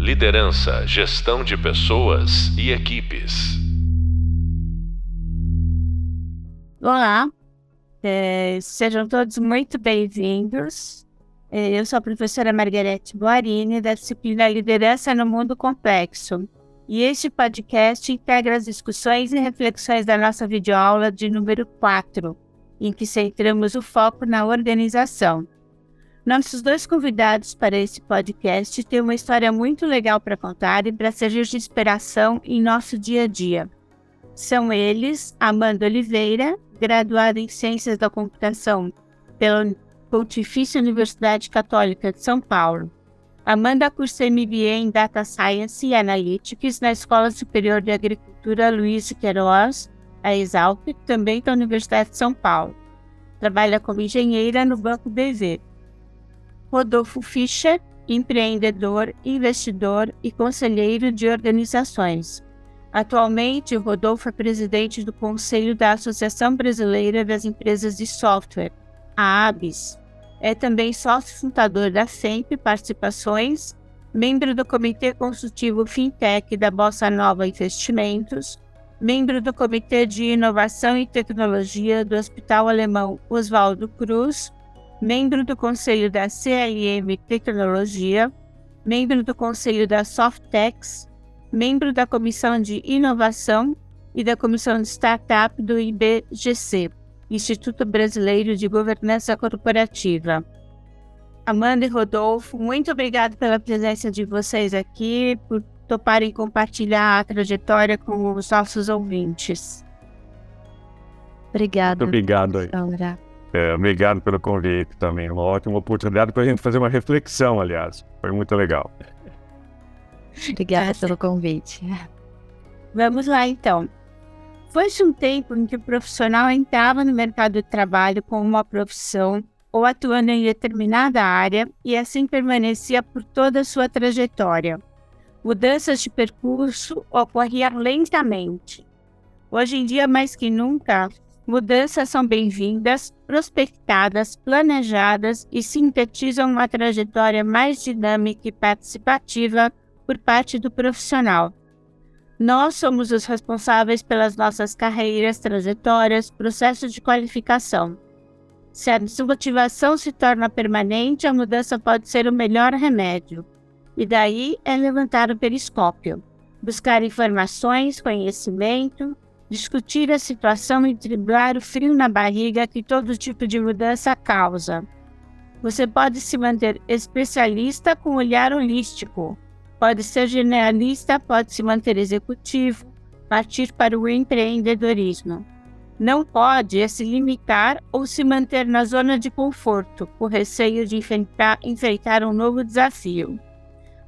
Liderança, gestão de pessoas e equipes. Olá, é, sejam todos muito bem-vindos. É, eu sou a professora Margarete Boarini, da disciplina Liderança no Mundo Complexo. E este podcast integra as discussões e reflexões da nossa videoaula de número 4, em que centramos o foco na organização. Nossos dois convidados para esse podcast têm uma história muito legal para contar e para servir de inspiração em nosso dia a dia. São eles Amanda Oliveira, graduada em Ciências da Computação pela Pontifícia Universidade Católica de São Paulo. Amanda cursa MBA em Data Science e Analytics na Escola Superior de Agricultura Luiz Queiroz, a Exalc, também da Universidade de São Paulo. Trabalha como engenheira no Banco BV. Rodolfo Fischer, empreendedor, investidor e conselheiro de organizações. Atualmente, Rodolfo é presidente do Conselho da Associação Brasileira das Empresas de Software, a ABS. É também sócio fundador da SEMP Participações, membro do Comitê Consultivo Fintech da Bossa Nova Investimentos, membro do Comitê de Inovação e Tecnologia do Hospital Alemão Oswaldo Cruz membro do Conselho da CRM Tecnologia, membro do Conselho da Softex, membro da Comissão de Inovação e da Comissão de Startup do IBGC, Instituto Brasileiro de Governança Corporativa. Amanda e Rodolfo, muito obrigado pela presença de vocês aqui, por toparem compartilhar a trajetória com os nossos ouvintes. Obrigada. Muito obrigado aí. É, obrigado pelo convite também. Uma ótima oportunidade para a gente fazer uma reflexão, aliás. Foi muito legal. Obrigada pelo convite. Vamos lá, então. Foi-se um tempo em que o profissional entrava no mercado de trabalho com uma profissão ou atuando em determinada área e assim permanecia por toda a sua trajetória. Mudanças de percurso ocorriam lentamente. Hoje em dia, mais que nunca, Mudanças são bem-vindas, prospectadas, planejadas e sintetizam uma trajetória mais dinâmica e participativa por parte do profissional. Nós somos os responsáveis pelas nossas carreiras, trajetórias, processos de qualificação. Se a desmotivação se torna permanente, a mudança pode ser o melhor remédio. E daí é levantar o periscópio, buscar informações, conhecimento, discutir a situação e driblar o frio na barriga que todo tipo de mudança causa. Você pode se manter especialista com olhar holístico, pode ser generalista, pode se manter executivo, partir para o empreendedorismo. Não pode é se limitar ou se manter na zona de conforto, por receio de enfrentar, enfrentar um novo desafio.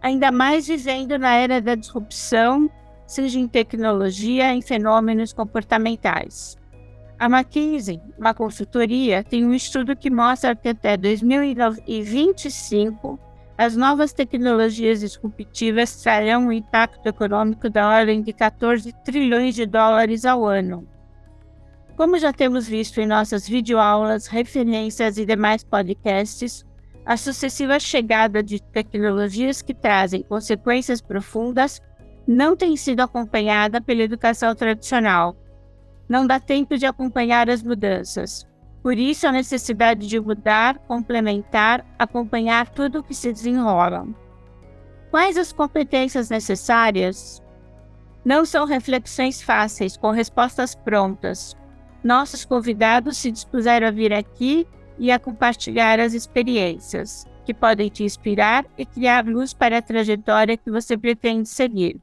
Ainda mais vivendo na era da disrupção seja em tecnologia, em fenômenos comportamentais. A McKinsey, uma consultoria, tem um estudo que mostra que até 2025 as novas tecnologias disruptivas trarão um impacto econômico da ordem de 14 trilhões de dólares ao ano. Como já temos visto em nossas videoaulas, referências e demais podcasts, a sucessiva chegada de tecnologias que trazem consequências profundas não tem sido acompanhada pela educação tradicional. Não dá tempo de acompanhar as mudanças. Por isso, a necessidade de mudar, complementar, acompanhar tudo o que se desenrola. Quais as competências necessárias? Não são reflexões fáceis, com respostas prontas. Nossos convidados se dispuseram a vir aqui e a compartilhar as experiências, que podem te inspirar e criar luz para a trajetória que você pretende seguir.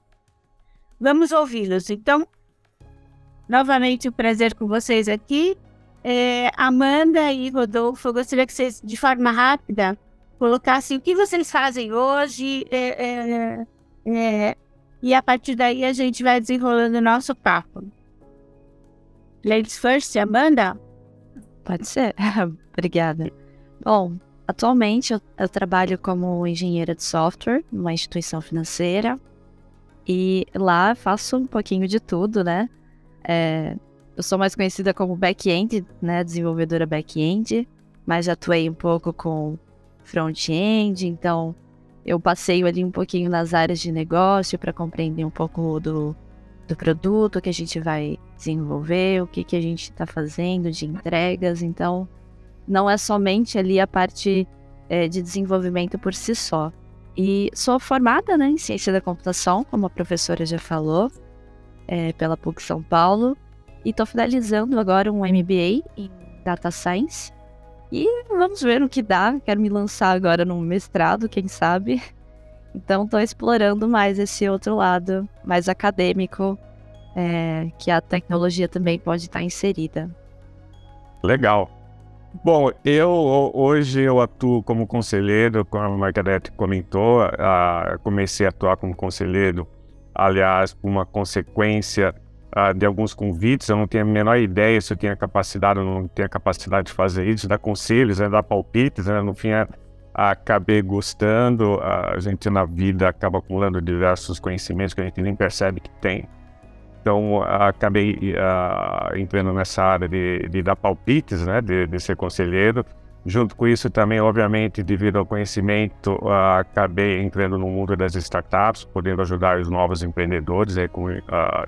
Vamos ouvi-los. Então, novamente, o um prazer com vocês aqui. É, Amanda e Rodolfo, eu gostaria que vocês, de forma rápida, colocassem o que vocês fazem hoje. É, é, é e a partir daí a gente vai desenrolando o nosso papo. Ladies first, Amanda? Pode ser. Obrigada. Bom, atualmente eu, eu trabalho como engenheira de software numa instituição financeira. E lá faço um pouquinho de tudo, né? É, eu sou mais conhecida como back-end, né? Desenvolvedora back-end, mas já atuei um pouco com front-end, então eu passeio ali um pouquinho nas áreas de negócio para compreender um pouco do, do produto que a gente vai desenvolver, o que, que a gente está fazendo de entregas. Então, não é somente ali a parte é, de desenvolvimento por si só. E sou formada né, em ciência da computação, como a professora já falou, é, pela PUC São Paulo, e estou finalizando agora um MBA em Data Science. E vamos ver o que dá. Quero me lançar agora no mestrado, quem sabe. Então estou explorando mais esse outro lado, mais acadêmico, é, que a tecnologia também pode estar inserida. Legal. Bom, eu hoje eu atuo como conselheiro, como a Margarete comentou, comecei a atuar como conselheiro, aliás, por uma consequência de alguns convites, eu não tinha a menor ideia se eu tinha capacidade ou não tinha capacidade de fazer isso, dar conselhos, né, dar palpites, né, no fim acabei gostando, a gente na vida acaba acumulando diversos conhecimentos que a gente nem percebe que tem. Então, acabei uh, entrando nessa área de, de dar palpites, né, de, de ser conselheiro, Junto com isso também, obviamente, devido ao conhecimento, uh, acabei entrando no mundo das startups, podendo ajudar os novos empreendedores aí como uh,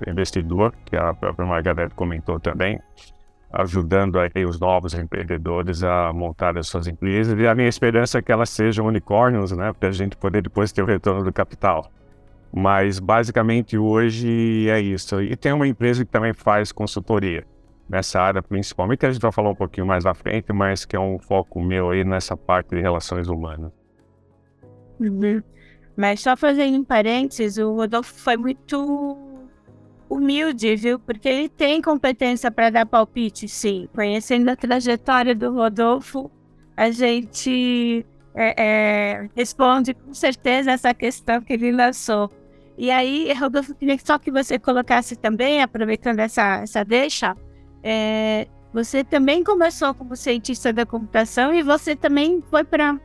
investidor, que a própria Margareth comentou também, ajudando aí os novos empreendedores a montar as suas empresas. E a minha esperança é que elas sejam unicórnios, né, para a gente poder depois ter o retorno do capital. Mas basicamente hoje é isso. E tem uma empresa que também faz consultoria nessa área principalmente, que a gente vai falar um pouquinho mais à frente, mas que é um foco meu aí nessa parte de relações humanas. Uhum. Mas só fazendo um parênteses, o Rodolfo foi muito humilde, viu? Porque ele tem competência para dar palpite, sim. Conhecendo a trajetória do Rodolfo, a gente é, é, responde com certeza essa questão que ele lançou. E aí, Rodolfo, queria só que você colocasse também, aproveitando essa, essa deixa, é, você também começou como cientista da computação e você também foi para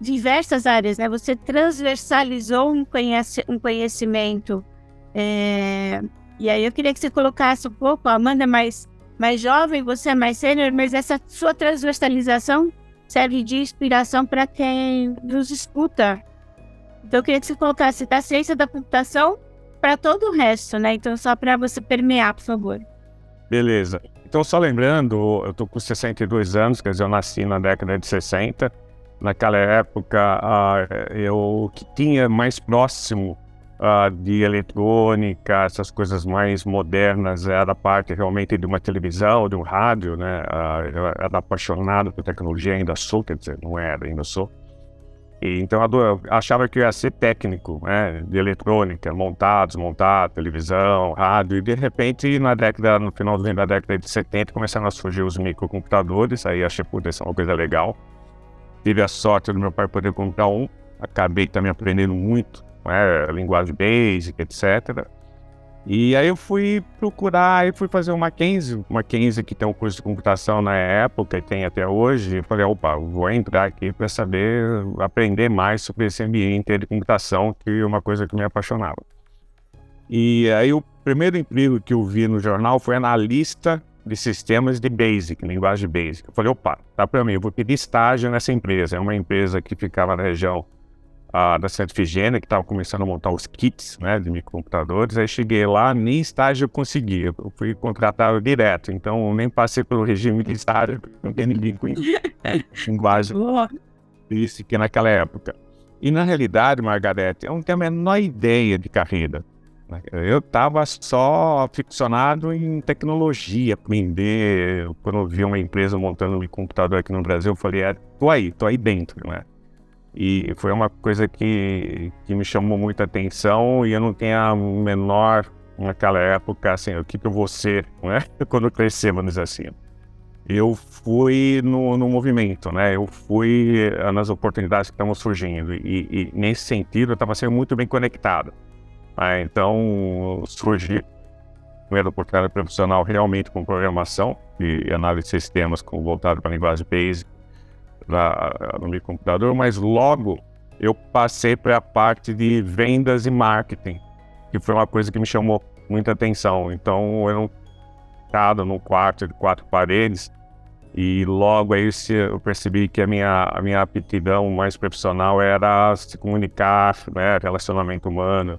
diversas áreas, né? Você transversalizou um, conhece, um conhecimento. É, e aí eu queria que você colocasse um pouco, a Amanda é mais, mais jovem, você é mais sênior, mas essa sua transversalização serve de inspiração para quem nos escuta. Então eu queria que você colocasse da ciência da computação para todo o resto, né? Então só para você permear, por favor. Beleza. Então, só lembrando, eu tô com 62 anos, quer dizer, eu nasci na década de 60. Naquela época, eu que tinha mais próximo de eletrônica, essas coisas mais modernas, era parte realmente de uma televisão, de um rádio, né? Eu era apaixonado por tecnologia, ainda sou, quer dizer, não era, ainda sou. E, então eu achava que eu ia ser técnico né, de eletrônica, montar, desmontar, televisão, rádio, e de repente, na década, no final da década de 70, começaram a surgir os microcomputadores, aí achei, que isso é uma coisa legal. Tive a sorte do meu pai poder comprar um, acabei também aprendendo muito, né, linguagem basic, etc. E aí eu fui procurar, e fui fazer uma Mackenzie, uma Mackenzie que tem um curso de computação na época e tem até hoje. Eu falei, opa, vou entrar aqui para saber, aprender mais sobre esse ambiente de computação, que é uma coisa que me apaixonava. E aí o primeiro emprego que eu vi no jornal foi analista de sistemas de Basic, linguagem Basic. Eu falei, opa, tá para mim, eu vou pedir estágio nessa empresa. É uma empresa que ficava na região da Santa Efigênia, que estava começando a montar os kits né, de microcomputadores. Aí cheguei lá, nem estágio eu consegui. Eu fui contratado direto, então nem passei pelo regime de estágio, não tem ninguém com linguagem isso que naquela época. E na realidade, Margarete, eu não tenho a menor ideia de carreira. Né. Eu estava só ficcionado em tecnologia, aprender. Quando eu vi uma empresa montando um computador aqui no Brasil, eu falei, é, tô aí, tô aí dentro, né? E foi uma coisa que, que me chamou muita atenção e eu não tinha a menor, naquela época, assim, o que, que eu vou ser, né? Quando crescer, vamos dizer assim. Eu fui no, no movimento, né? Eu fui eh, nas oportunidades que estavam surgindo e, e nesse sentido eu estava sendo muito bem conectado. Né? Então, surgiu primeira oportunidade profissional realmente com programação e análise de sistemas com, voltado para a linguagem Basic no meu computador, mas logo eu passei para a parte de vendas e marketing, que foi uma coisa que me chamou muita atenção. Então, eu não estava num quarto de quatro paredes, E logo aí eu percebi que a minha, a minha aptidão mais profissional era se comunicar, né, relacionamento humano.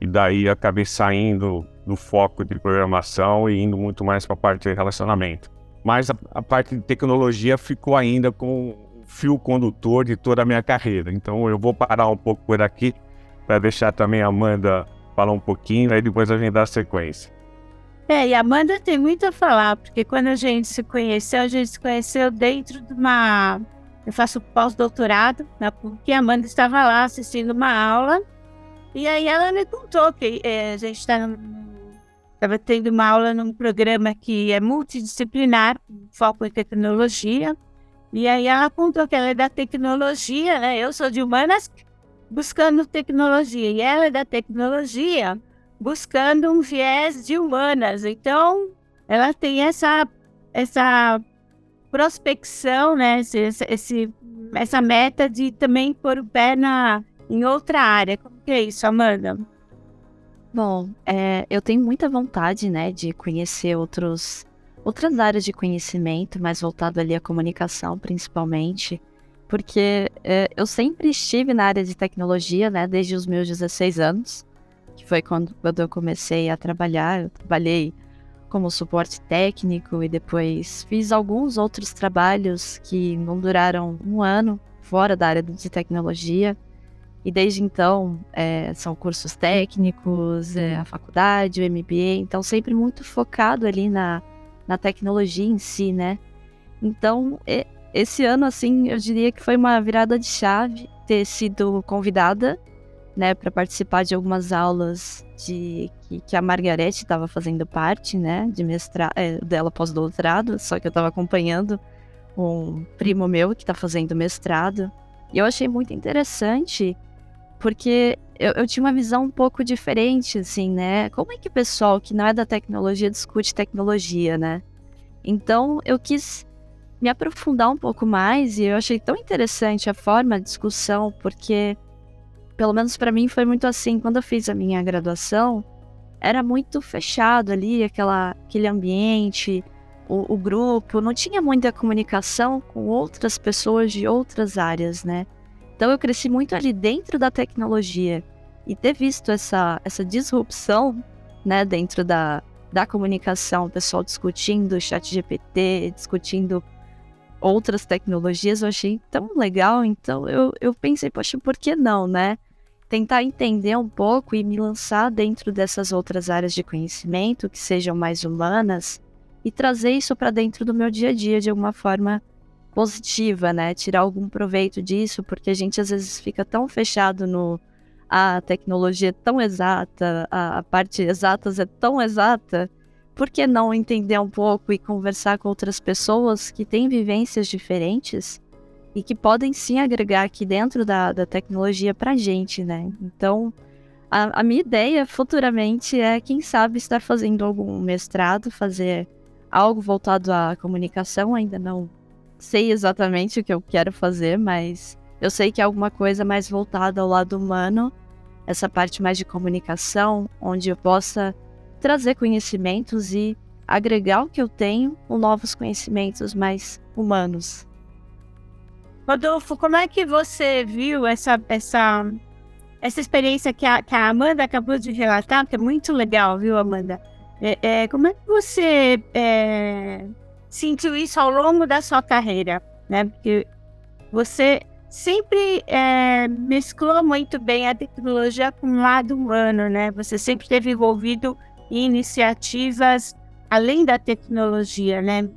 E daí acabei saindo do foco de programação e indo muito mais para a parte de relacionamento. Mas a, a, parte de tecnologia ficou ainda com o fio condutor de toda a minha carreira. Então eu vou parar um pouco por aqui para deixar também a Amanda falar um pouquinho, aí depois a gente dá a sequência. É, e a Amanda tem muito a falar, porque quando a gente se conheceu, a gente se conheceu dentro de uma. Eu faço pós-doutorado, né, porque a Amanda estava lá assistindo uma aula, e aí ela me contou que é, a gente estava tendo uma aula num programa que é multidisciplinar, foco em tecnologia, e aí ela contou que ela é da tecnologia, né? Eu sou de humanas buscando tecnologia, e ela é da tecnologia buscando um viés de humanas. Então, ela tem essa, essa prospecção, né? Esse, esse, essa meta de também pôr o pé na, em outra área. Como que é isso, Amanda? Bom, é, eu tenho muita vontade, né, de conhecer outros, outras áreas de conhecimento, mais voltado ali à comunicação, principalmente, porque é, eu sempre estive na área de tecnologia, né, desde os meus 16 anos que foi quando, quando eu comecei a trabalhar. Eu trabalhei como suporte técnico e depois fiz alguns outros trabalhos que não duraram um ano fora da área de tecnologia. E desde então é, são cursos técnicos, é, a faculdade, o MBA, então sempre muito focado ali na, na tecnologia em si, né? Então, esse ano, assim, eu diria que foi uma virada de chave ter sido convidada né, para participar de algumas aulas de que, que a Margarete estava fazendo parte, né, de mestrado, é, dela pós-doutorado, só que eu estava acompanhando um primo meu que está fazendo mestrado. E eu achei muito interessante, porque eu, eu, tinha uma visão um pouco diferente, assim, né? Como é que o pessoal que não é da tecnologia discute tecnologia, né? Então eu quis me aprofundar um pouco mais e eu achei tão interessante a forma de discussão, porque pelo menos para mim foi muito assim. Quando eu fiz a minha graduação, era muito fechado ali, aquela, aquele ambiente, o, o, grupo, não tinha muita comunicação com outras pessoas de outras áreas, né? Então eu cresci muito ali dentro da tecnologia e ter visto essa, essa disrupção, né, dentro da, da comunicação, o pessoal discutindo chat GPT, discutindo outras tecnologias, eu achei tão legal, então eu, eu pensei, poxa, por que não, né? tentar entender um pouco e me lançar dentro dessas outras áreas de conhecimento que sejam mais humanas e trazer isso para dentro do meu dia a dia de alguma forma positiva, né? Tirar algum proveito disso, porque a gente às vezes fica tão fechado no a tecnologia é tão exata, a, a parte exatas é tão exata, por que não entender um pouco e conversar com outras pessoas que têm vivências diferentes e que podem sim agregar aqui dentro da, da tecnologia para gente, né? Então, a, a, minha ideia futuramente é, quem sabe, estar fazendo algum mestrado, fazer algo voltado à comunicação. Ainda não sei exatamente o que eu quero fazer, mas eu sei que é alguma coisa mais voltada ao lado humano, essa parte mais de comunicação, onde eu possa trazer conhecimentos e agregar o que eu tenho com novos conhecimentos mais humanos. Rodolfo, como é que você viu essa, essa, essa experiência que a, que a Amanda acabou de relatar, que é muito legal, viu, Amanda? É, é, como é que você é, sentiu isso ao longo da sua carreira? Né? Porque você sempre é, mesclou muito bem a tecnologia com o lado humano, né? Você sempre esteve envolvido em iniciativas além da tecnologia, né?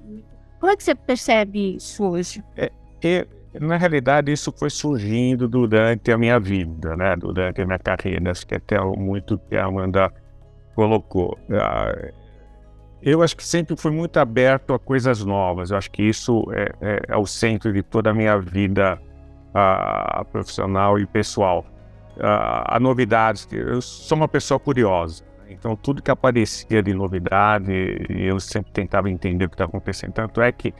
Como é que você percebe isso hoje? É, é na realidade, isso foi surgindo durante a minha vida, né? durante a minha carreira. Acho que até muito que a Amanda colocou. Ah, eu acho que sempre fui muito aberto a coisas novas. Eu acho que isso é, é, é o centro de toda a minha vida uh, profissional e pessoal. Uh, a novidades. Eu sou uma pessoa curiosa. Então, tudo que aparecia de novidade, eu sempre tentava entender o que estava acontecendo. Tanto é que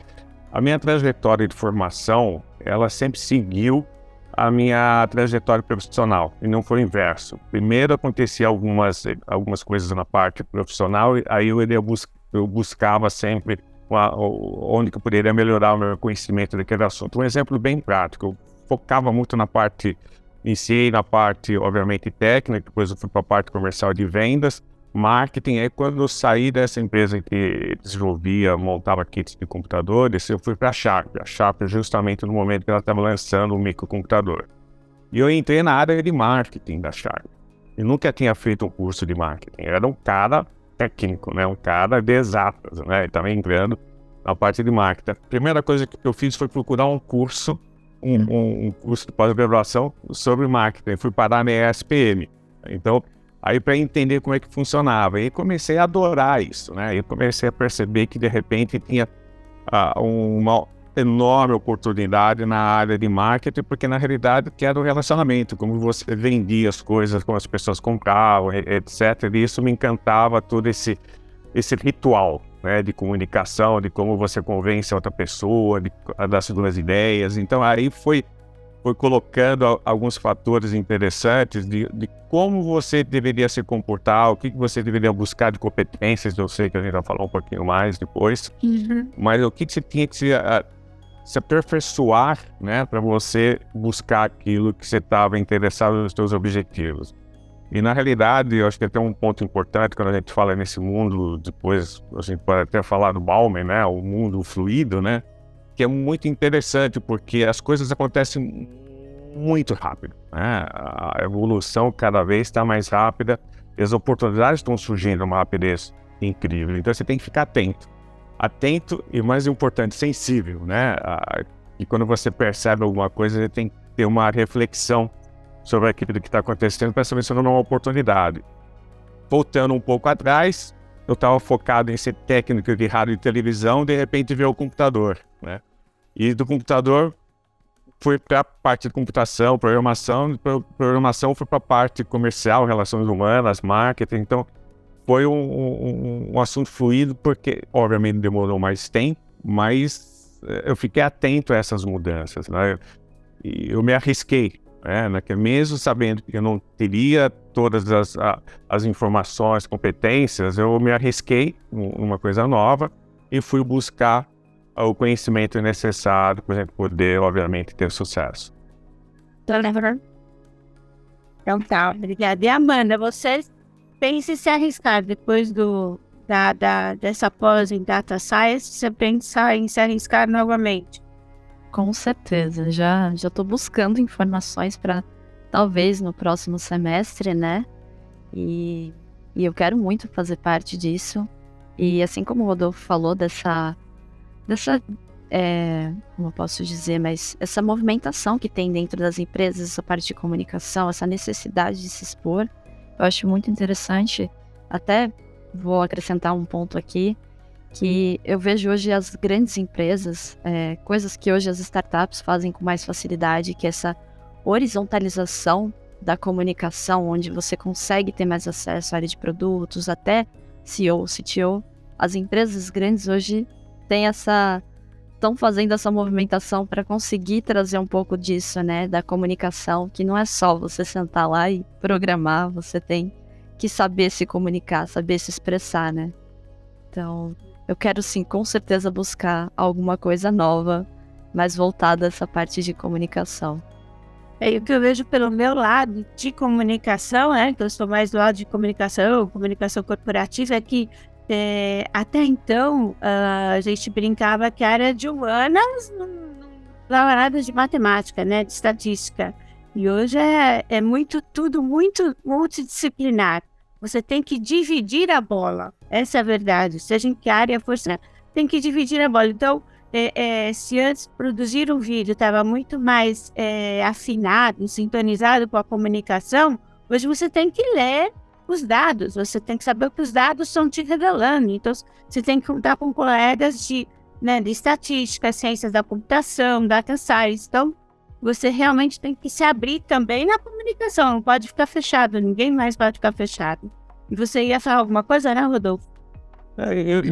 a minha trajetória de formação, ela sempre seguiu a minha trajetória profissional e não foi o inverso. Primeiro acontecia algumas algumas coisas na parte profissional e aí eu, eu, bus eu buscava sempre uma, onde que eu poderia melhorar o meu conhecimento daquele assunto. Um exemplo bem prático, eu focava muito na parte, iniciei na parte, obviamente, técnica, depois eu fui para a parte comercial de vendas, marketing. Aí, quando eu saí dessa empresa que desenvolvia, montava kits de computadores, eu fui para a Sharp. A Sharp, justamente no momento que ela estava lançando o microcomputador. E eu entrei na área de marketing da Sharp. Eu nunca tinha feito um curso de marketing. Eu era um cara técnico, né? Um cara de exatas, né? Estava entrando na parte de marketing. A primeira coisa que eu fiz foi procurar um curso, um, um curso de pós-graduação sobre marketing. Fui parar na ESPM. Então, Aí para entender como é que funcionava. E comecei a adorar isso, né? E comecei a perceber que de repente tinha uh, uma enorme oportunidade na área de marketing, porque na realidade que era o relacionamento, como você vendia as coisas, como as pessoas compravam, etc. E isso me encantava todo esse esse ritual, né, de comunicação, de como você convence a outra pessoa, de, das suas ideias. Então aí foi foi colocando alguns fatores interessantes de, de, como você deveria se comportar, o que, que você deveria buscar de competências. Eu sei que a gente vai falar um pouquinho mais depois, uhum. mas o que, que você tinha que se, uh, se aperfeiçoar né, para você buscar aquilo que você estava interessado nos seus objetivos. E na realidade, eu acho que até um ponto importante quando a gente fala nesse mundo, depois a gente pode até falar do Bauman, né, o mundo fluido, né, que é muito interessante, porque as coisas acontecem muito rápido. Né? A evolução cada vez está mais rápida e as oportunidades estão surgindo uma rapidez incrível. Então você tem que ficar atento. Atento e, mais importante, sensível. Né? E quando você percebe alguma coisa, você tem que ter uma reflexão sobre aquilo que está acontecendo para saber se não é uma oportunidade. Voltando um pouco atrás, eu estava focado em ser técnico de rádio e televisão, de repente veio o computador, né? E do computador fui para a parte de computação, programação, programação foi para a parte comercial, relações humanas, marketing, então foi um, um, um, assunto fluido, porque obviamente demorou mais tempo, mas eh, eu fiquei atento a essas mudanças, né? E eu me arrisquei, né? Mesmo sabendo que eu não teria todas as, as informações, competências, eu me arrisquei numa coisa nova e fui buscar o conhecimento necessário para a gente poder, obviamente, ter sucesso. Então tá, obrigada. E Amanda, você pensa em se arriscar depois do, da, da, dessa pós em Data Science, você pensa em se arriscar novamente? Com certeza, já já estou buscando informações para talvez no próximo semestre, né? E, e eu quero muito fazer parte disso. E assim como o Rodolfo falou dessa dessa é, como eu posso dizer, mas essa movimentação que tem dentro das empresas, essa parte de comunicação, essa necessidade de se expor, eu acho muito interessante. Até vou acrescentar um ponto aqui, que eu vejo hoje as grandes empresas, é, coisas que hoje as startups fazem com mais facilidade, que é essa horizontalização da comunicação, onde você consegue ter mais acesso à área de produtos, até CEO, CTO. As empresas grandes hoje têm essa estão fazendo essa movimentação para conseguir trazer um pouco disso, né, da comunicação, que não é só você sentar lá e programar, você tem que saber se comunicar, saber se expressar, né? Então, eu quero sim, com certeza buscar alguma coisa nova, mais voltada a essa parte de comunicação. É, o que eu vejo pelo meu lado de comunicação, né, que eu estou mais do lado de comunicação, comunicação corporativa, é que é, até então a gente brincava que a área de humanas não dava nada de matemática, né, de estatística. E hoje é, é muito, tudo muito multidisciplinar. Você tem que dividir a bola. Essa é a verdade. Seja em que área for, tem que dividir a bola. Então, é, é, se antes produzir um vídeo estava muito mais é, afinado, sintonizado com a comunicação, hoje você tem que ler os dados, você tem que saber o que os dados estão te revelando. Então, você tem que contar com colegas de, né, de estatística, ciências da computação, data science. Então, você realmente tem que se abrir também na comunicação, não pode ficar fechado, ninguém mais pode ficar fechado. E você ia falar alguma coisa, né, Rodolfo? É, eu,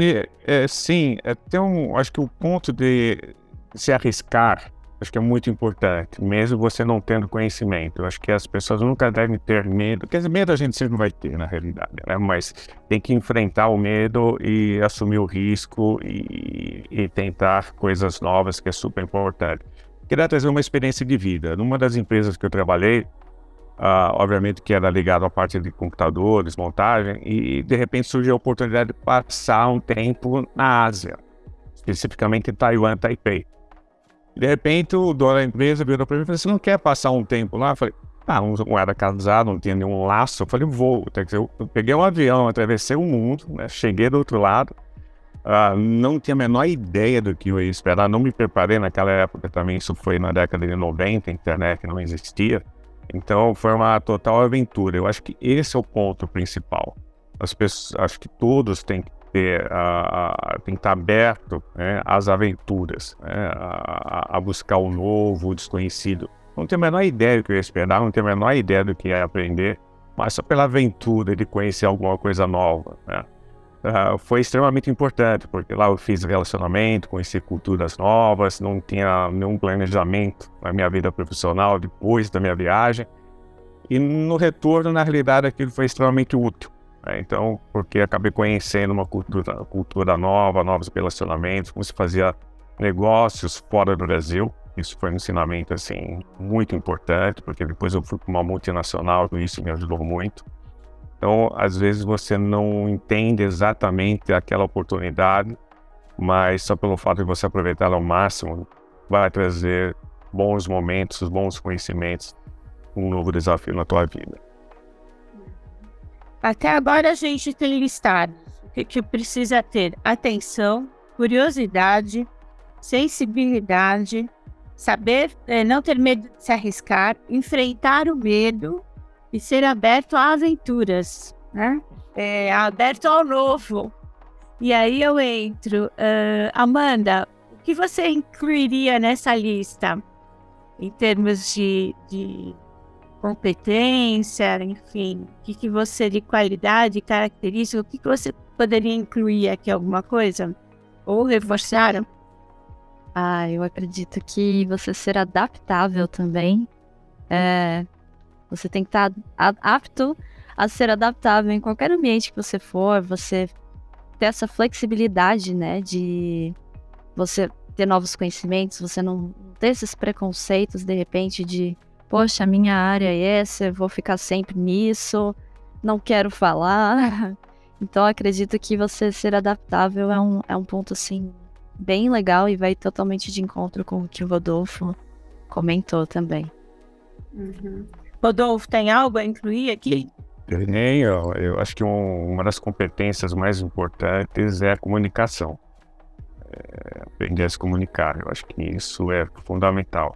é, sim, é, tem um, acho que o ponto de se arriscar Acho que é muito importante, mesmo você não tendo conhecimento. Eu acho que as pessoas nunca devem ter medo. Quer dizer, medo a gente sempre vai ter, na realidade, né? Mas tem que enfrentar o medo e assumir o risco e, e tentar coisas novas, que é super importante. Queria trazer uma experiência de vida. Numa das empresas que eu trabalhei, uh, obviamente que era ligado à parte de computadores, montagem, e de repente surgiu a oportunidade de passar um tempo na Ásia, especificamente em Taiwan, Taipei. De repente, o dono da empresa virou para mim e falou: Você não quer passar um tempo lá? Eu falei: Ah, não era casado, não tinha nenhum laço. Eu falei: Vou. Eu peguei um avião, atravessei o mundo, né? cheguei do outro lado. Uh, não tinha a menor ideia do que eu ia esperar, não me preparei naquela época também. Isso foi na década de 90, a internet não existia. Então foi uma total aventura. Eu acho que esse é o ponto principal. As pessoas, acho que todos têm que ter, uh, tem que estar aberto né, às aventuras, né, a, a, buscar o novo, o desconhecido. Não tenho a menor ideia do que eu ia esperar, não tenho a menor ideia do que ia aprender, mas só pela aventura de conhecer alguma coisa nova. Né? Uh, foi extremamente importante, porque lá eu fiz relacionamento, conheci culturas novas, não tinha nenhum planejamento na minha vida profissional depois da minha viagem. E no retorno, na realidade, aquilo foi extremamente útil. Né? Então, porque acabei conhecendo uma cultura, cultura nova, novos relacionamentos, como se fazia negócios fora do Brasil. Isso foi um ensinamento assim muito importante, porque depois eu fui para uma multinacional e isso me ajudou muito. Então, às vezes você não entende exatamente aquela oportunidade, mas só pelo fato de você aproveitar ela ao máximo, vai trazer bons momentos, bons conhecimentos, um novo desafio na tua vida. Até agora a gente tem listado o que, que precisa ter atenção, curiosidade, sensibilidade, saber é, não ter medo de se arriscar, enfrentar o medo e ser aberto a aventuras, né? É, aberto ao novo. E aí eu entro. Uh, Amanda, o que você incluiria nessa lista? Em termos de, de competência, enfim, o que, que você de qualidade, característica, o que, que você poderia incluir aqui alguma coisa? Ou reforçar? Ah, eu acredito que você ser adaptável também. É, você tem que estar apto a ser adaptável em qualquer ambiente que você for, você ter essa flexibilidade, né, de você ter novos conhecimentos, você não ter esses preconceitos de repente de, poxa, minha área é essa, eu vou ficar sempre nisso, não quero falar. Então acredito que você ser adaptável é um, é um ponto assim bem legal e vai totalmente de encontro com o que o Rodolfo comentou também. Uhum. Rodolfo, tem algo a incluir aqui? Nem, eu, eu acho que um, uma das competências mais importantes é a comunicação. É, aprender a se comunicar, eu acho que isso é fundamental.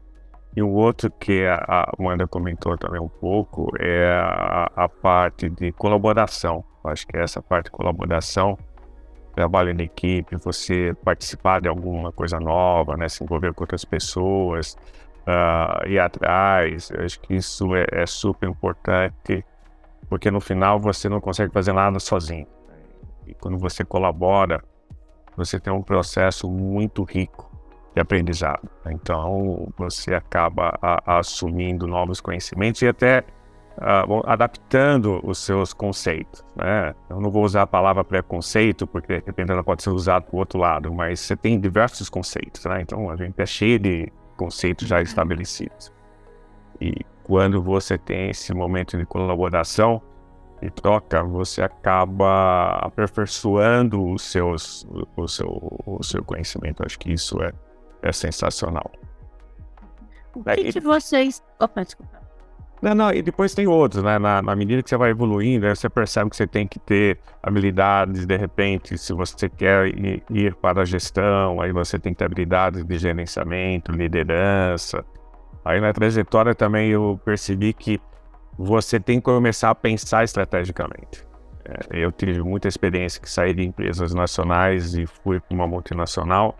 E o outro que a Amanda comentou também um pouco é a, a parte de colaboração. Eu acho que essa parte de colaboração, trabalho em equipe, você participar de alguma coisa nova, né, se envolver com outras pessoas, uh, ir atrás. Eu acho que isso é, é, super importante, porque no final você não consegue fazer nada sozinho. E quando você colabora, você tem um processo muito rico de aprendizado. Então você acaba a, assumindo novos conhecimentos e até Uh, adaptando os seus conceitos. Né? Eu não vou usar a palavra preconceito, porque de repente ela pode ser usada para o outro lado, mas você tem diversos conceitos. Né? Então a gente é cheio de conceitos já estabelecidos. E quando você tem esse momento de colaboração e troca, você acaba aperfeiçoando os seus, o, seu, o seu conhecimento. Acho que isso é, é sensacional. O que, que vocês. Opa, desculpa. Não, não, e depois tem outros, né? Na, na medida que você vai evoluindo, você percebe que você tem que ter habilidades, de repente, se você quer ir, ir para a gestão, aí você tem que ter habilidades de gerenciamento, liderança. Aí na trajetória também eu percebi que você tem que começar a pensar estrategicamente. É, eu tive muita experiência que saí de empresas nacionais e fui para uma multinacional.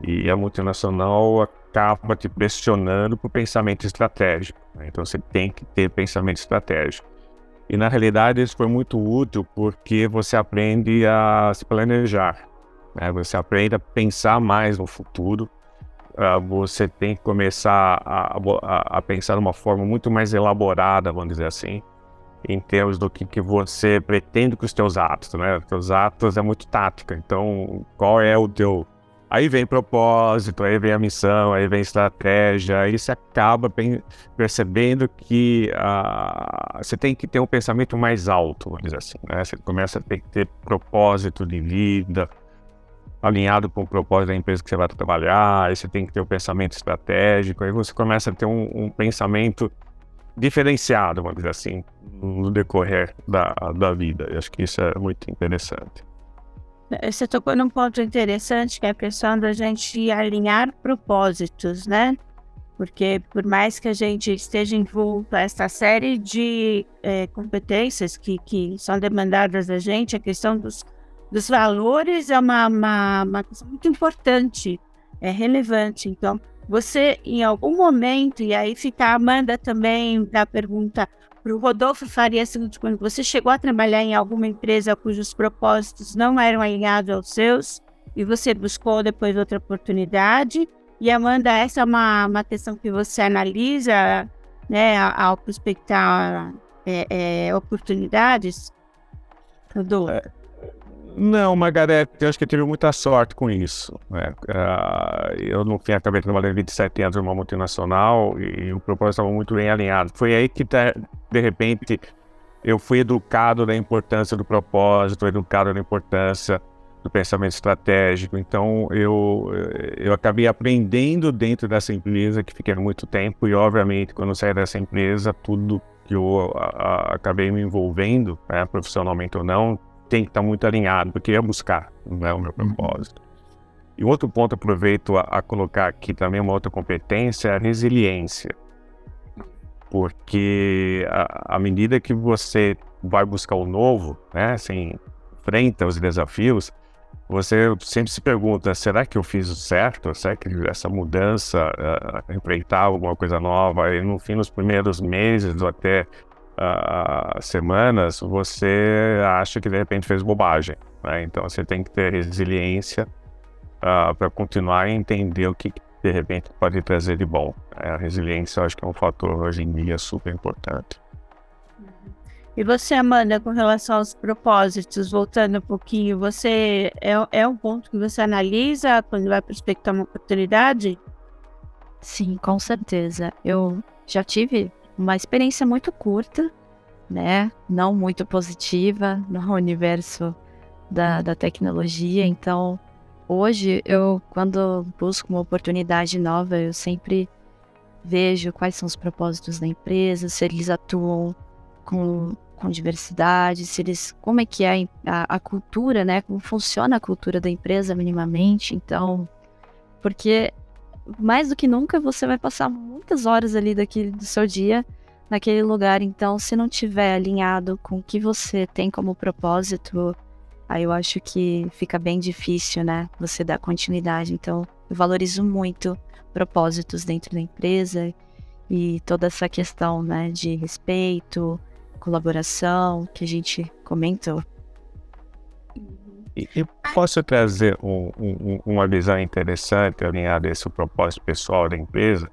E a multinacional acaba te pressionando para o pensamento estratégico. Né? Então você tem que ter pensamento estratégico. E na realidade isso foi muito útil porque você aprende a se planejar. Né? Você aprende a pensar mais no futuro. uh, você tem que começar a, a, a, pensar de uma forma muito mais elaborada, vamos dizer assim, em termos do que, que você pretende com os teus atos, né? Os atos é muito tática, então qual é o teu... Aí vem propósito, aí vem a missão, aí vem estratégia, aí você acaba percebendo que uh, você tem que ter um pensamento mais alto, vamos dizer assim, né? Você começa a ter que ter propósito de vida, alinhado com o propósito da empresa que você vai trabalhar, aí você tem que ter um pensamento estratégico, aí você começa a ter um, um, pensamento diferenciado, vamos dizer assim, no decorrer da, da vida. Eu acho que isso é muito interessante. Você tocou num ponto interessante, que é a questão da gente alinhar propósitos, né? Porque por mais que a gente esteja envolto a esta série de é, competências que, que são demandadas da gente, a questão dos dos valores é uma, uma, uma coisa muito importante, é relevante. Então, você, em algum momento, e aí fica a Amanda também da pergunta para o Rodolfo faria seguinte quando você chegou a trabalhar em alguma empresa cujos propósitos não eram alinhados aos seus, e você buscou depois outra oportunidade. E Amanda, essa é uma, uma questão que você analisa né, ao prospectar é, é, oportunidades? Rodolfo. Não, Margarete, eu acho que eu tive muita sorte com isso. Né? Uh, eu, no fim, acabei trabalhando 27 anos numa multinacional e o propósito estava muito bem alinhado. Foi aí que, de repente, eu fui educado da importância do propósito, educado da importância do pensamento estratégico. Então, eu, eu acabei aprendendo dentro dessa empresa, que fiquei muito tempo, e, obviamente, quando saí dessa empresa, tudo que eu a, a, acabei me envolvendo, né, profissionalmente ou não, tem que estar muito alinhado, porque é buscar, não é o meu uhum. propósito. E outro ponto, aproveito a, a, colocar aqui também uma outra competência, é a resiliência. Porque à medida que você vai buscar o novo, né, assim, enfrenta os desafios, você sempre se pergunta, será que eu fiz o certo? Será que essa mudança, uh, enfrentar alguma coisa nova, e no fim, nos primeiros meses ou até uh, semanas, você acha que de repente fez bobagem. Né? Então você tem que ter resiliência uh, ah, para continuar e entender o que de repente pode trazer de bom. A resiliência eu acho que é um fator hoje em dia super importante. E você, Amanda, com relação aos propósitos, voltando um pouquinho, você é, é um ponto que você analisa quando vai prospectar uma oportunidade? Sim, com certeza. Eu já tive uma experiência muito curta, né? Não muito positiva no universo da, da tecnologia. Então, hoje, eu, quando busco uma oportunidade nova, eu sempre vejo quais são os propósitos da empresa, se eles atuam com, com diversidade, se eles, como é que é a, a cultura, né? Como funciona a cultura da empresa minimamente. Então, porque mais do que nunca você vai passar muitas horas ali daquele, do seu dia naquele lugar. Então, se não tiver alinhado com o que você tem como propósito, aí eu acho que fica bem difícil, né? Você dar continuidade. Então, eu valorizo muito propósitos dentro da empresa e toda essa questão, né, de respeito, colaboração que a gente comentou. E, posso trazer um, um, uma visão interessante alinhada a esse propósito pessoal da empresa?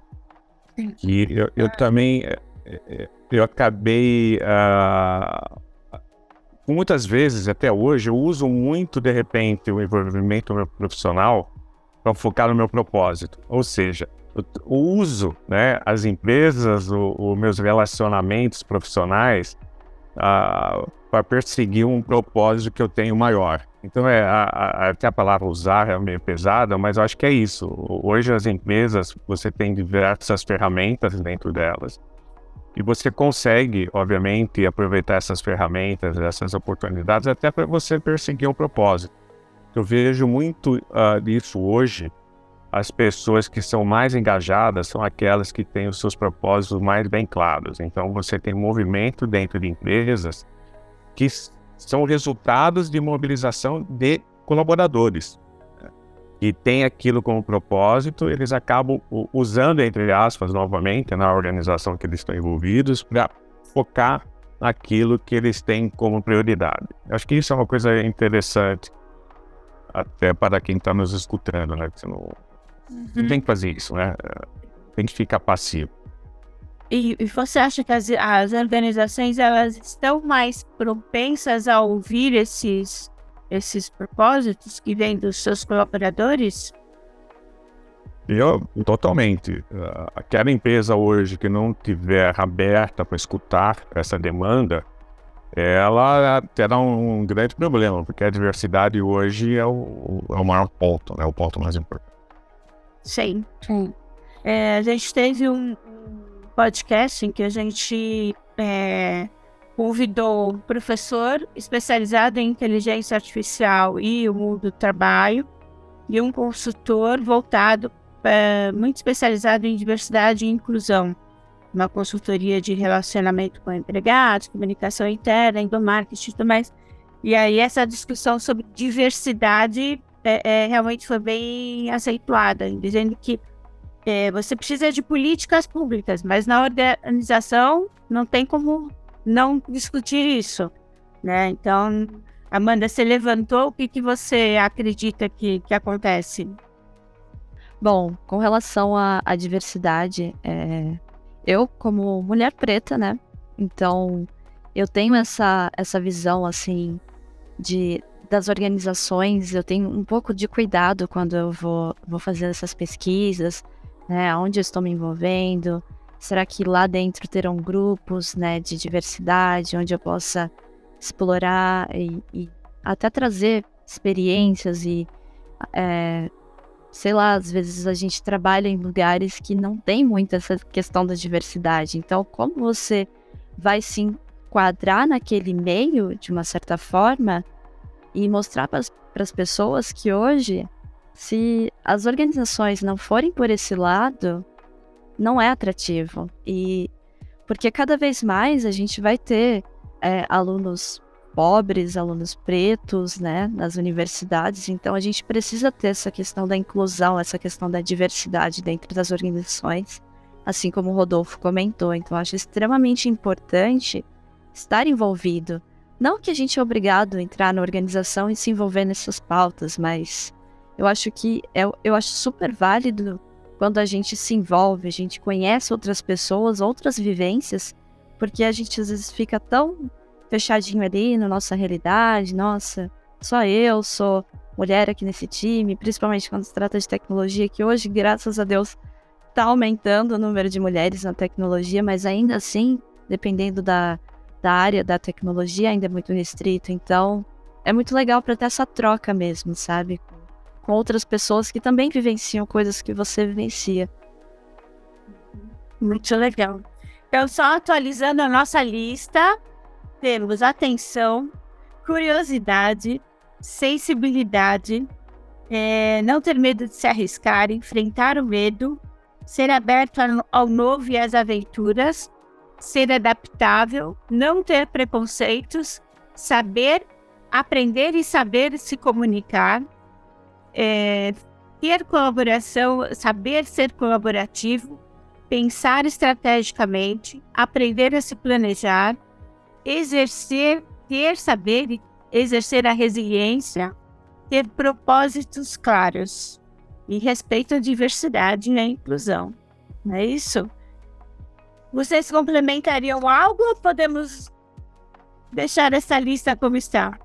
Que eu, eu também eh, eh, eu acabei uh, muitas vezes até hoje eu uso muito de repente o envolvimento meu profissional para focar no meu propósito. Ou seja, eu, uso né, as empresas, os meus relacionamentos profissionais para perseguir um propósito que eu tenho maior. Então, é, a, a, até a palavra usar é meio pesada, mas eu acho que é isso. Hoje, as empresas, você tem diversas ferramentas dentro delas. E você consegue, obviamente, aproveitar essas ferramentas, essas oportunidades, até para você perseguir um propósito. Eu vejo muito uh, disso hoje. As pessoas que são mais engajadas são aquelas que têm os seus propósitos mais bem claros. Então, você tem movimento dentro de empresas que são resultados de mobilização de colaboradores e tem aquilo como propósito, eles acabam usando, entre aspas, novamente, na organização que eles estão envolvidos, para focar naquilo que eles têm como prioridade. Acho que isso é uma coisa interessante, até para quem está nos escutando, né? Não, Não tem que fazer isso, né? Tem que ficar passivo. E, e você acha que as, as organizações elas estão mais propensas a ouvir esses, esses propósitos que vêm dos seus colaboradores? Eu, totalmente. Uh, aquela empresa hoje que não tiver aberta para escutar essa demanda, ela terá um, um, grande problema, porque a diversidade hoje é o, é o maior ponto, né? o ponto mais importante. Sim, sim. É, a gente teve um podcast em que a gente é, convidou um professor especializado em inteligência artificial e o mundo do trabalho e um consultor voltado é, muito especializado em diversidade e inclusão, uma consultoria de relacionamento com empregados, comunicação interna, endomarketing e tudo mais. E aí essa discussão sobre diversidade é, é, realmente foi bem acentuada, dizendo que é, você precisa de políticas públicas, mas na organização não tem como não discutir isso, né? Então, Amanda, você levantou, o que, que você acredita que, que acontece? Bom, com relação à, à diversidade, é, eu como mulher preta, né? Então, eu tenho essa, essa visão, assim, de das organizações, eu tenho um pouco de cuidado quando eu vou, vou fazer essas pesquisas, né? Onde eu estou me envolvendo? Será que lá dentro terão grupos, né, de diversidade, onde eu possa explorar e, e até trazer experiências e, é, sei lá, às vezes a gente trabalha em lugares que não tem muito essa questão da diversidade. Então, como você vai se enquadrar naquele meio, de uma certa forma, e mostrar para as pessoas que hoje se as organizações não forem por esse lado, não é atrativo. E porque cada vez mais a gente vai ter é, alunos pobres, alunos pretos, né, nas universidades. Então a gente precisa ter essa questão da inclusão, essa questão da diversidade dentro das organizações, assim como o Rodolfo comentou. Então acho extremamente importante estar envolvido. Não que a gente é obrigado a entrar na organização e se envolver nessas pautas, mas eu acho que é, eu acho super válido quando a gente se envolve, a gente conhece outras pessoas, outras vivências, porque a gente às vezes fica tão fechadinho ali na nossa realidade, nossa, só eu sou mulher aqui nesse time, principalmente quando se trata de tecnologia, que hoje, graças a Deus, está aumentando o número de mulheres na tecnologia, mas ainda assim, dependendo da, da área da tecnologia, ainda é muito restrito. Então, é muito legal para ter essa troca mesmo, sabe? com outras pessoas que também vivenciam coisas que você vivencia. Muito legal. Então, só atualizando a nossa lista, temos atenção, curiosidade, sensibilidade, é, não ter medo de se arriscar, enfrentar o medo, ser aberto ao novo e às aventuras, ser adaptável, não ter preconceitos, saber, aprender e saber se comunicar, é, ter colaboração, saber ser colaborativo, pensar estrategicamente, aprender a se planejar, exercer, ter saber e exercer a resiliência, ter propósitos claros e respeito à diversidade e à inclusão. Não é isso? Vocês complementariam algo ou podemos deixar essa lista como está?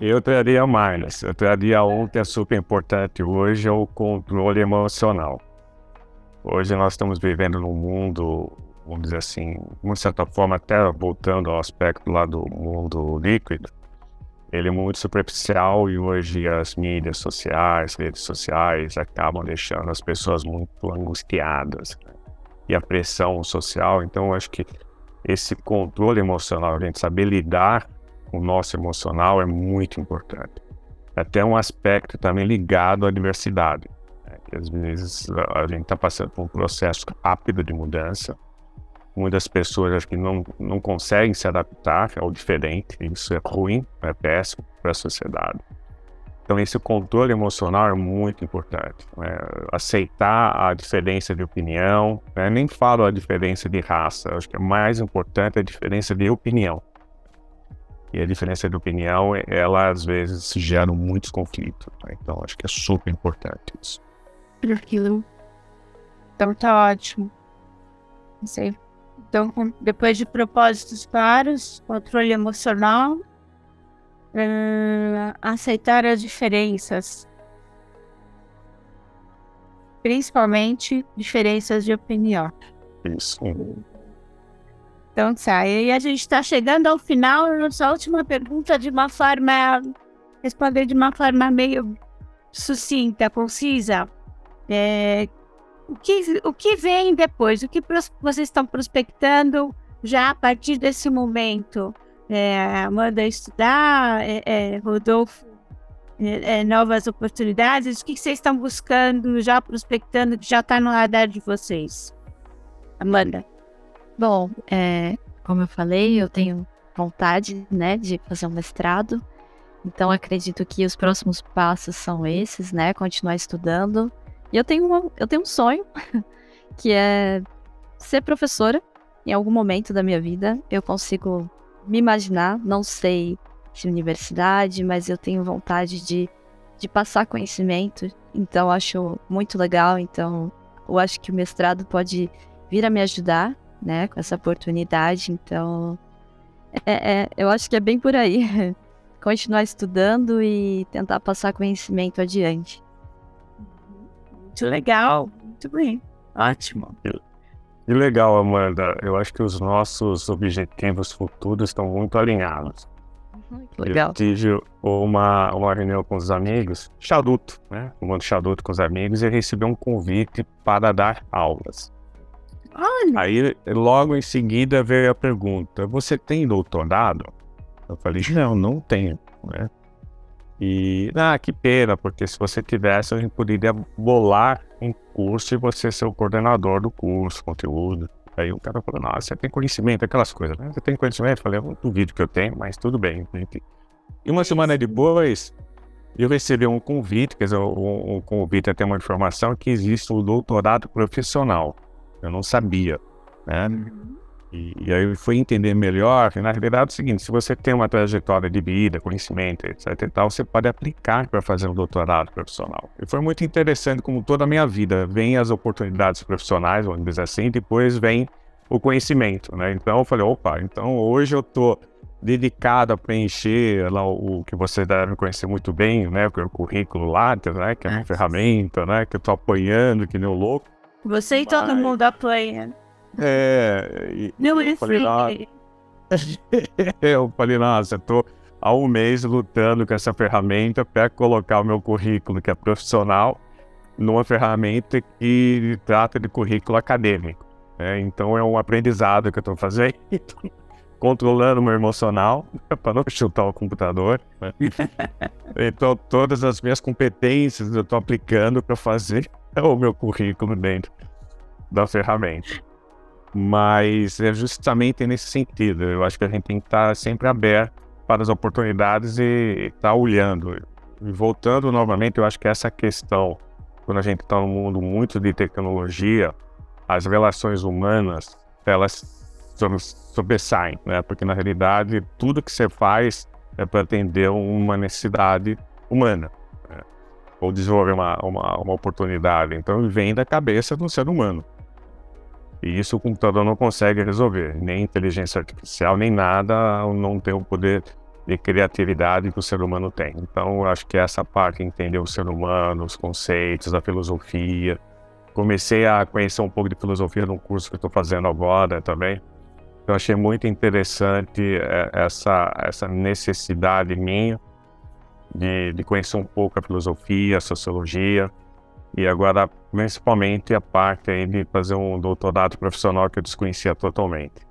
Eu traria mais. Eu traria um que é super importante hoje, é o controle emocional. Hoje nós estamos vivendo num mundo, vamos dizer assim, de certa forma, até voltando ao aspecto lá do mundo líquido, ele é muito superficial e hoje as mídias sociais, redes sociais, acabam deixando as pessoas muito angustiadas. Né? E a pressão social, então acho que esse controle emocional, a gente saber lidar o nosso emocional é muito importante. Até um aspecto também ligado à diversidade. Né? Que às vezes a gente está passando por um processo rápido de mudança. Muitas pessoas acho que não, não conseguem se adaptar ao diferente. Isso é ruim, é péssimo para a sociedade. Então, esse controle emocional é muito importante. Né? Aceitar a diferença de opinião. Né? Nem falo a diferença de raça, acho que é mais importante a diferença de opinião. E a diferença de opinião, ela às vezes gera muitos conflitos. Né? Então, acho que é super importante isso. Tranquilo. Então tá ótimo. Não sei. Então, depois de propósitos claros, controle emocional, uh, aceitar as diferenças, principalmente diferenças de opinião. Isso. Então, tá. E a gente está chegando ao final. Nossa última pergunta, de uma forma. Responder de uma forma meio sucinta, concisa. É, o, que, o que vem depois? O que vocês estão prospectando já a partir desse momento? É, Amanda estudar, é, é, Rodolfo, é, é, novas oportunidades? O que vocês estão buscando, já prospectando, que já está no radar de vocês? Amanda. Bom, como eu falei, eu tenho vontade né, de fazer um mestrado. Então acredito que os próximos passos são esses, né? Continuar estudando. E eu tenho, uma, eu tenho um sonho, que é ser professora. Em algum momento da minha vida, eu consigo me imaginar, não sei de universidade, mas eu tenho vontade de, de passar conhecimento. Então acho muito legal. Então eu acho que o mestrado pode vir a me ajudar, né, com essa oportunidade. Então é, é, eu acho que é bem por aí. continuar estudando e tentar passar conhecimento adiante. Muito legal, muito bem, ótimo. Que legal, Amanda. Eu acho que os nossos objetivos futuros estão muito alinhados. Uhum, legal. Eu tive uma, uma reunião com os amigos, charuto, né? Tomando charuto com os amigos e recebi um convite para dar aulas. Olha. Aí, logo em seguida, veio a pergunta: Você tem doutorado? Eu falei, não, não tenho, né? E, ah, que pena, porque se você tivesse, a gente poderia bolar um curso e você ser o coordenador do curso, conteúdo. Aí o cara falou, nossa, você tem conhecimento, aquelas coisas, né? Você tem conhecimento? Eu falei, eu duvido que eu tenho, mas tudo bem. E uma semana depois, eu recebi um convite, quer dizer, um, um convite até uma informação que existe o um doutorado profissional. Eu não sabia, né? Uhum. E, e, aí eu fui entender melhor que, na realidade, é o seguinte: se você tem uma trajetória de vida, conhecimento, etc. e tal, você pode aplicar para fazer um doutorado profissional. E foi muito interessante, como toda a minha vida. Vem as oportunidades profissionais, vamos dizer assim, depois vem o conhecimento, né? Então eu falei: opa, então hoje eu estou dedicado a preencher lá o, o, que você deve conhecer muito bem, né? O currículo Lattes, né? Que é uma ferramenta, né? Que eu estou apoiando, que nem o louco. Você e todo mundo apoia. É. E, não, eu falei, sei. eu falei, nossa, eu tô há um mês lutando com essa ferramenta para colocar o meu currículo, que é profissional, numa ferramenta que trata de currículo acadêmico. Né? Então é um aprendizado que eu estou fazendo, controlando o meu emocional para não chutar o computador. Né? então todas as minhas competências eu estou aplicando para fazer o meu currículo dentro da ferramenta. Mas é justamente nesse sentido. Eu acho que a gente tem que estar sempre aberto para as oportunidades e estar olhando. E voltando novamente, eu acho que essa questão, quando a gente está num mundo muito de tecnologia, as relações humanas, elas sobressaem, né? Porque na realidade, tudo que você faz é para atender uma necessidade humana. Né? Ou desenvolver uma, uma, uma oportunidade. Então, vem da cabeça do ser humano. E isso o computador não consegue resolver, nem inteligência artificial, nem nada, não tem o poder de criatividade que o ser humano tem. Então, acho que essa parte, entender o ser humano, os conceitos, a filosofia. Comecei a conhecer um pouco de filosofia no curso que estou fazendo agora também. Eu achei muito interessante é, essa, essa necessidade minha de, de conhecer um pouco a filosofia, a sociologia, e agora, principalmente, a parte aí de fazer um doutorado profissional que eu desconhecia totalmente.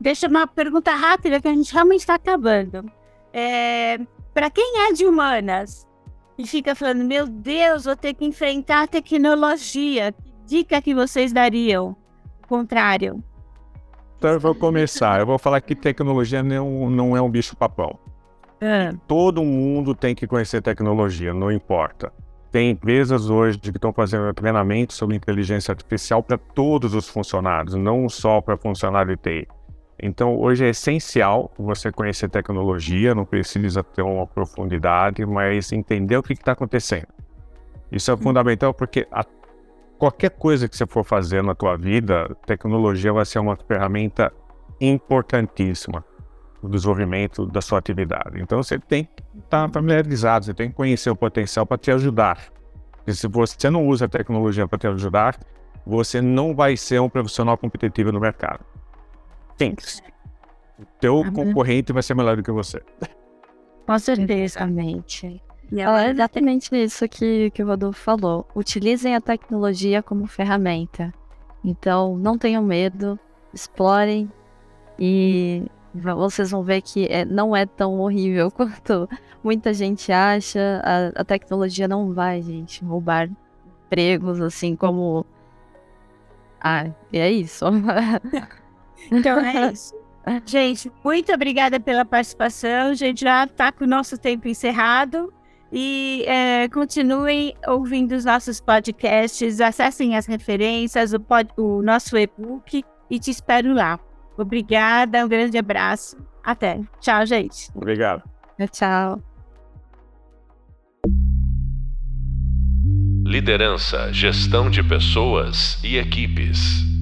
Deixa uma pergunta rápida que a gente realmente está acabando. É, Para quem é de humanas e fica falando, meu Deus, vou ter que enfrentar a tecnologia, que dica que vocês dariam? O contrário. Então eu vou começar. Eu vou falar que tecnologia não, não é um bicho papão. É. Todo mundo tem que conhecer tecnologia, não importa. Tem empresas hoje que estão fazendo treinamento sobre inteligência artificial para todos os funcionários, não só para funcionário de TI. Então, hoje é essencial você conhecer tecnologia, não precisa ter uma profundidade, mas entender o que está acontecendo. Isso é fundamental porque a qualquer coisa que você for fazer na tua vida, tecnologia vai ser uma ferramenta importantíssima no desenvolvimento da sua atividade. Então você tem que estar familiarizado, você tem que conhecer o potencial para te ajudar. E se você não usa a tecnologia para te ajudar, você não vai ser um profissional competitivo no mercado. Simples. O teu Ah, concorrente vai ser melhor do que você. Com certeza. Exatamente. E É exatamente isso que, que o Rodolfo falou. Utilizem a tecnologia como ferramenta. Então, não tenham medo, explorem e vocês vão ver que é- não é tão horrível quanto muita gente acha. A, a tecnologia não vai, gente, roubar empregos assim como. Ah, é isso. Então é isso. Gente, muito obrigada pela participação. A gente já está com o nosso tempo encerrado. E é, continuem ouvindo os nossos podcasts, acessem as referências, o, pod- o nosso e-book e te espero lá. Obrigada, um grande abraço. Até. Tchau, gente. Obrigado. Tchau. Liderança, gestão de pessoas e equipes.